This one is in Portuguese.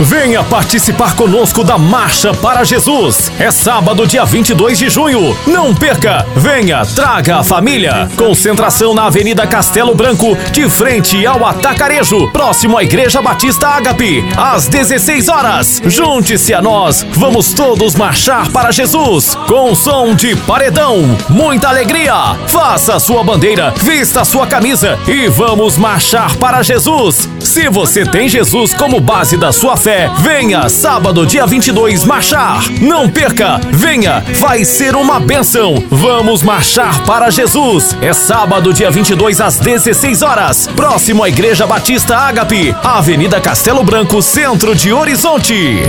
Venha participar conosco da Marcha para Jesus. É sábado, dia 22 de junho. Não perca! Venha, traga a família. Concentração na Avenida Castelo Branco, de frente ao Atacarejo, próximo à Igreja Batista Ágape, às 16 horas. Junte-se a nós. Vamos todos marchar para Jesus com som de paredão. Muita alegria. Faça sua bandeira, vista sua camisa e vamos marchar para Jesus. Se você tem Jesus como base da sua fé, venha sábado, dia 22, marchar. Não perca, venha, vai ser uma benção. Vamos marchar para Jesus. É sábado, dia 22, às 16 horas, próximo à Igreja Batista Ágape, Avenida Castelo Branco, centro de Horizonte.